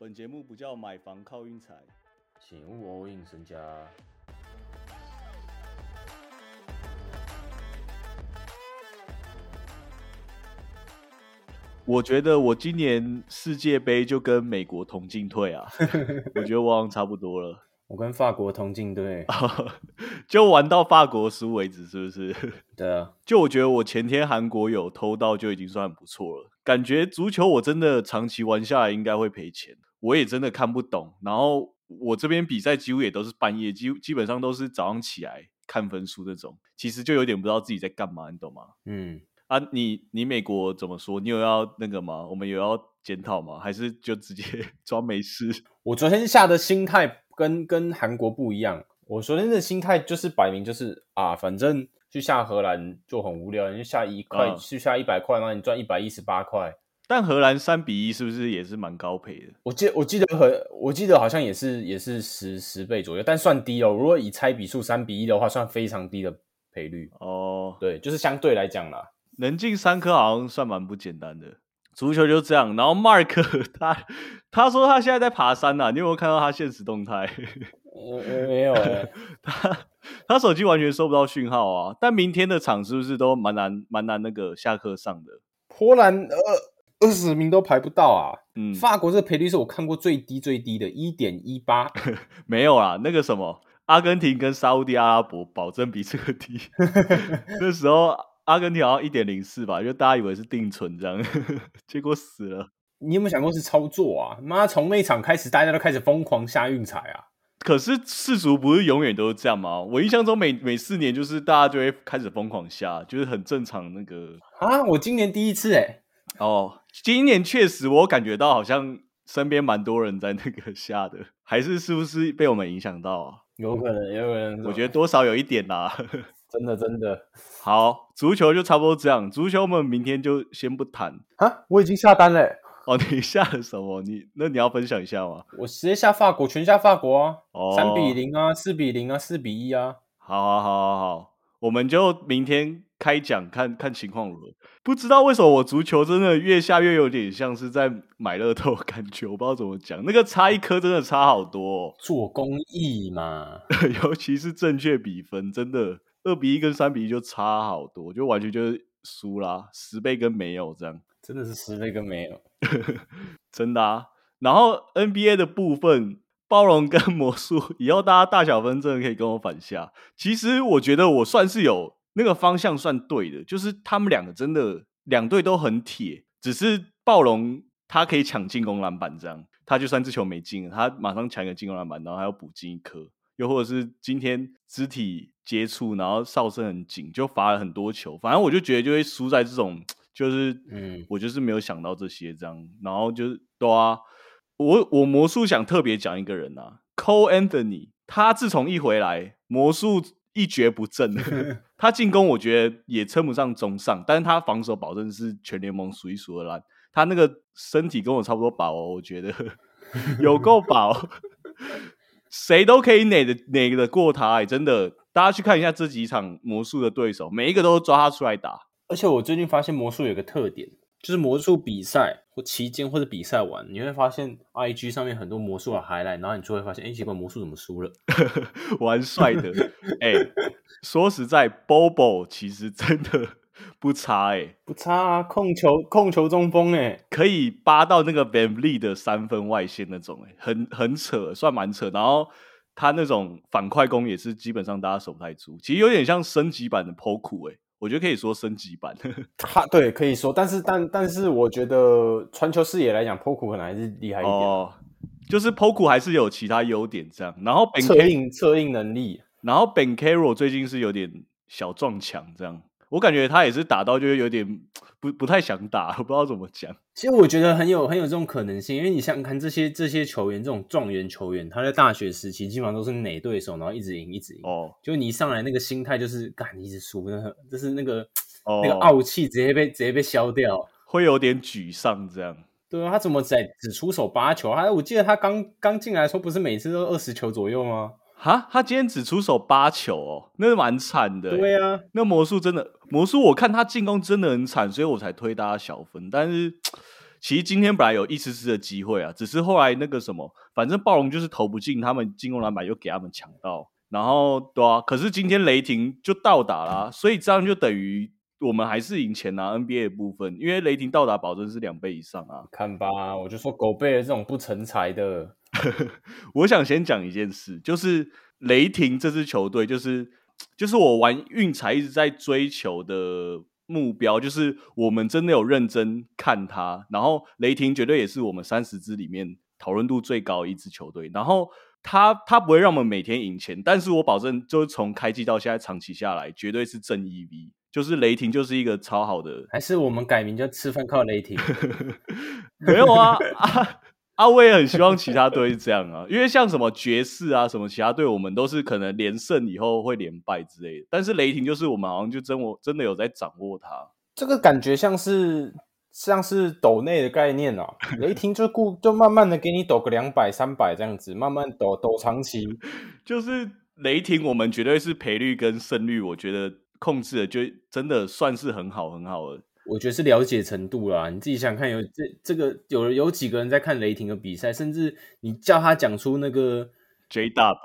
本节目不叫买房靠运财，请勿 all in 身家。我觉得我今年世界杯就跟美国同进退啊，我觉得我好像差不多了，我跟法国同进队，就玩到法国输为止，是不是？对啊，就我觉得我前天韩国有偷到就已经算很不错了，感觉足球我真的长期玩下来应该会赔钱，我也真的看不懂。然后我这边比赛几乎也都是半夜，基基本上都是早上起来看分数这种，其实就有点不知道自己在干嘛，你懂吗？嗯，啊，你你美国怎么说？你有要那个吗？我们有要检讨吗？还是就直接 装没事？我昨天下的心态跟跟韩国不一样，我昨天的心态就是摆明就是啊，反正去下荷兰就很无聊，你就下一块，嗯去下一百块，然后你赚一百一十八块。但荷兰三比一是不是也是蛮高配的？我记我记得和，我记得好像也是也是十十倍左右，但算低哦。如果以猜比数三比一的话，算非常低的赔率。哦，对，就是相对来讲啦。能进三颗好像算蛮不简单的。足球就这样，然后 Mark 他他说他现在在爬山呐、啊，你有没有看到他现实动态？我我没有哎、他他手机完全收不到讯号啊。但明天的场是不是都蛮难蛮难那个下课上的？波兰二二十名都排不到啊。嗯，法国这个赔率是我看过最低最低的，一点一八。没有啊，那个什么，阿根廷跟沙烏地阿拉伯保证比这个低。那时候阿根廷好像一点零四吧，就大家以为是定存这样，结果死了。你有没有想过是操作啊？妈，从那场开始，大家都开始疯狂下运彩啊！可是世足不是永远都是这样吗？我印象中每每四年就是大家就会开始疯狂下，就是很正常那个。啊，我今年第一次哎、哦，今年确实我感觉到好像身边蛮多人在那个下的，还是是不是被我们影响到啊？有可能，有可能。我觉得多少有一点啦。真的真的好，足球就差不多这样，足球我们明天就先不谈。啊，我已经下单嘞、哦，你下了什么？你那你要分享一下吗？我直接下法国，全下法国啊，哦，三、比。零啊，四比零啊，四比一啊。好好好好好，我们就明天开讲，看看情况如何。不知道为什么我足球真的越下越有点像是在买乐透的感觉，我不知道怎么讲，那个差一颗真的差好多、哦，做公益嘛，尤其是正确比分，真的二比一跟三比一就差好多，就完全就是输啦，十倍跟没有这样。真的是十倍跟没有。真的啊。然后 NBA 的部分，包容跟 魔术，以后大家大小分真的可以跟我反下。其实我觉得我算是有那个方向算对的，就是他们两个真的两队都很铁，只是暴龙他可以抢进攻篮板，这样他就算这球没进，他马上抢一个进攻篮板，然后还要补进一颗。又或者是今天肢体接触，然后哨声很紧，就罚了很多球。反正我就觉得就会输在这种，就是嗯我就是没有想到这些这样，然后就是对啊，我我魔术想特别讲一个人啊，Cole Anthony，他自从一回来，魔术一蹶不振，他进攻我觉得也称不上中上，但是他防守保证是全联盟数一数二烂，他那个身体跟我差不多薄哦，我觉得 有够薄，谁都可以哪的哪得过他、欸，真的，大家去看一下这几场魔术的对手，每一个都抓他出来打。而且我最近发现魔术有个特点，就是魔术比赛或期间或者比赛完，你会发现 IG 上面很多魔术的 highlight，然后你就会发现，哎，奇怪，魔术怎么输了？玩帅的，哎、说实在，Bobo 其实真的不差、哎，不差啊，控球控球中锋哎，可以扒到那个 Van Vliet 的三分外线那种、哎，很很扯，算蛮扯。然后他那种反快攻也是基本上大家守不太住，其实有点像升级版的 Poku，哎、我觉得可以说升级版。他对可以说，但是但但是我觉得传球视野来讲，Poku 可能还是厉害一点，哦，就是 Poku 还是有其他优点这样。然后 Ben 策 K，应策应能力，然后 Ben Carroll 最近是有点小撞墙这样，我感觉他也是打到就是有点不不太想打，我不知道怎么讲。其实我觉得很有很有这种可能性，因为你想想看，这些这些球员，这种状元球员，他在大学时期基本上都是哪对手，然后一直赢一直赢。哦就你一上来那个心态就是干，你一直输，那就是那个、哦，那个傲气直接被直接被消掉。会有点沮丧这样。对啊，他怎么只只出手八球？他我记得他刚刚进来的时候，不是每次都二十球左右吗？哈，他今天只出手八球哦，那蛮惨的。对啊，那魔术真的魔术，我看他进攻真的很惨，所以我才推大家小分。但是 其实今天本来有一丝丝的机会啊，只是后来那个什么，反正暴龙就是投不进，他们进攻篮板又给他们抢到，然后对啊，可是今天雷霆就到达啦，所以这样就等于我们还是赢钱拿 NBA 的部分，因为雷霆到达保证是两倍以上啊。看吧，我就说狗贝尔这种不成才的，我想先讲一件事，就是雷霆这支球队，就是就是我玩运彩一直在追求的目标，就是我们真的有认真看他，然后雷霆绝对也是我们三十支里面讨论度最高的一支球队，然后他他不会让我们每天赢钱，但是我保证就是从开季到现在长期下来，绝对是正 EV，就是雷霆就是一个超好的还是我们改名叫吃饭靠雷霆？没有啊啊啊！我也很希望其他队是这样啊，因为像什么爵士啊，什么其他队，我们都是可能连胜以后会连败之类的。但是雷霆就是我们好像就真我真的有在掌握它，这个感觉像是像是抖内的概念啊，雷霆就固就慢慢的给你抖个两百三百这样子，慢慢抖抖长期。就是雷霆我们绝对是赔率跟胜率，我觉得控制的就真的算是很好很好的。我觉得是了解程度啦，你自己想想看有这这个有有几个人在看雷霆的比赛，甚至你叫他讲出那个 J Dub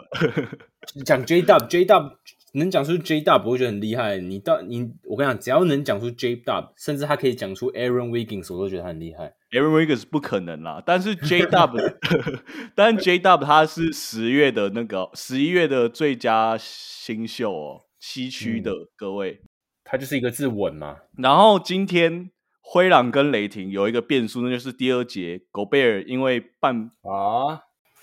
讲 J Dub J Dub 能讲出 J Dub，我会觉得很厉害。你到你我跟你讲，只要能讲出 J Dub，甚至他可以讲出 Aaron Wiggins，我都觉得他很厉害。Aaron Wiggins 不可能啦，但是 J Dub，但 J Dub 他是十月的那个十一月的最佳新秀哦，西区的、各位。他就是一个字稳嘛，然后今天灰狼跟雷霆有一个变数，那就是第二节狗贝尔因为半啊，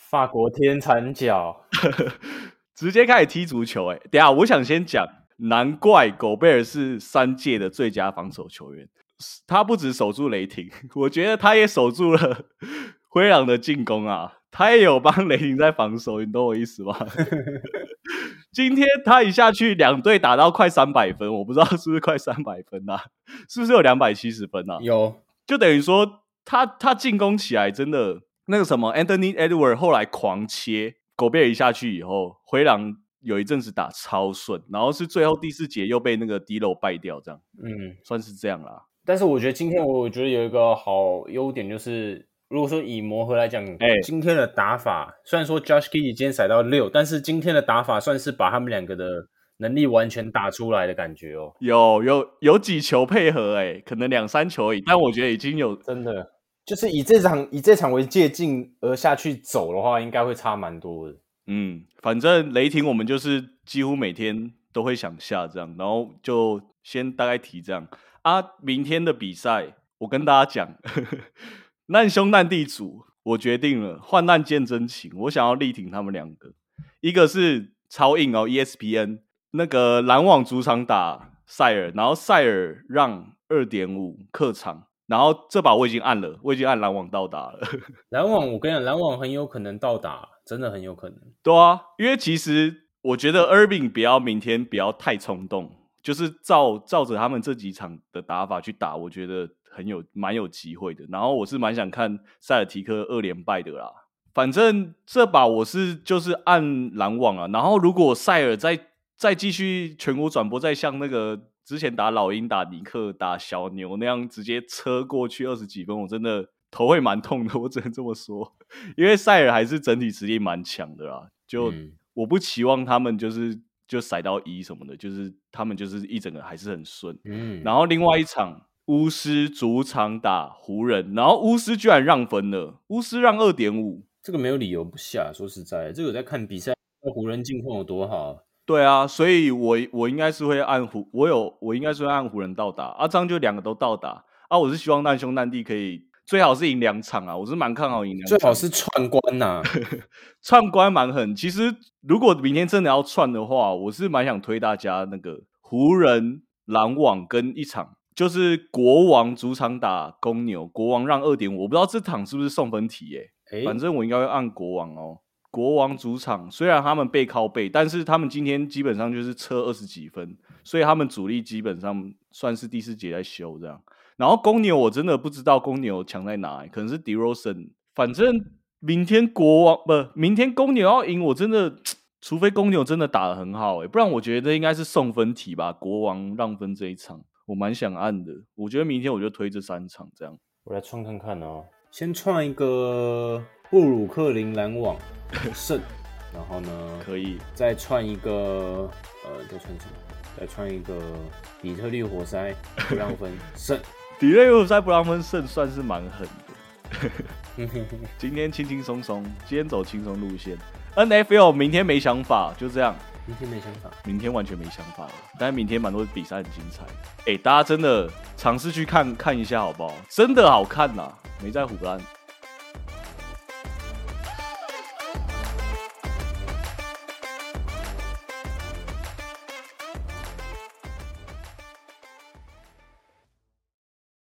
法国天残脚，直接开始踢足球、欸。哎，等下我想先讲，难怪狗贝尔是三届的最佳防守球员，他不止守住雷霆，我觉得他也守住了灰狼的进攻啊，他也有帮雷霆在防守，你懂我意思吗？今天他一下去，两队打到快三百分，我不知道是不是快三百分啊？是不是有两百七十分啊？有就等于说他他进攻起来真的那个什么，Anthony Edward 后来狂切，狗贝尔一下去以后，灰狼有一阵子打超顺，然后是最后第四节又被那个 D 漏败掉，这样嗯，算是这样啦。但是我觉得今天我觉得有一个好优点就是。如果说以磨合来讲，哎今天的打法虽然说 Josh Giddey 今天踩到六，但是今天的打法算是把他们两个的能力完全打出来的感觉哦。有有有几球配合、欸，可能两三球而已，但我觉得已经有真的，就是以这场以这场为借镜而下去走的话，应该会差蛮多的。嗯，反正雷霆我们就是几乎每天都会想下这样，然后就先大概提这样啊。明天的比赛，我跟大家讲，难兄难弟组，我决定了，患难见真情，我想要力挺他们两个，一个是超硬哦，ESPN 那个篮网主场打塞尔，然后塞尔让二点五客场。然后这把我已经按了，我已经按篮网到达了。篮网，我跟你讲，篮网很有可能到达，真的很有可能。对啊，因为其实我觉得 Irving 不要明天不要太冲动，就是照照着他们这几场的打法去打，我觉得很有蛮有机会的。然后我是蛮想看塞尔提克二连败的啦。反正这把我是就是按篮网啊，然后如果塞尔再再继续全国转播，再像那个之前打老鹰、打尼克、打小牛那样直接车过去二十几分，我真的头会蛮痛的。我只能这么说，因为塞尔还是整体实力蛮强的啦。就、嗯我不期望他们就是就塞到一什么的，就是他们就是一整个还是很顺。嗯，然后另外一场巫师主场打湖人，然后巫师居然让分了，巫师让二点五。这个没有理由不下。说实在，这个在看比赛，湖人近况有多好。对啊，所以我我应该是会按湖，我有我应该是会按湖人到达啊，这样就两个都到达啊。我是希望难兄难弟可以最好是赢两场啊，我是蛮看好赢两场，最好是串关呐、串关蛮狠。其实如果明天真的要串的话，我是蛮想推大家那个湖人、篮网跟一场，就是国王主场打公牛，国王让二点五，我不知道这场是不是送分题耶、诶反正我应该会按国王哦。国王主场虽然他们背靠背，但是他们今天基本上就是车二十几分，所以他们主力基本上算是第四节在修这样。然后公牛我真的不知道公牛强在哪里，可能是 d e r o s e n 反正明天国王不，明天公牛要赢，我真的除非公牛真的打得很好诶、不然我觉得应该是送分题吧。国王让分这一场，我蛮想按的。我觉得明天我就推这三场这样。我来串看看哦，先串一个布鲁克林篮网 胜，然后呢，可以，再串一个呃，再串什么？再串一个底特律活塞不让分胜。底特律活塞不让分胜算是蛮狠的。今天轻轻松松，今天走轻松路线。NFL 明天没想法，就这样。明天没想法，明天完全没想法了。但是明天蛮多比赛很精彩。哎，大家真的尝试去看看一下好不好？真的好看呐，没在胡乱。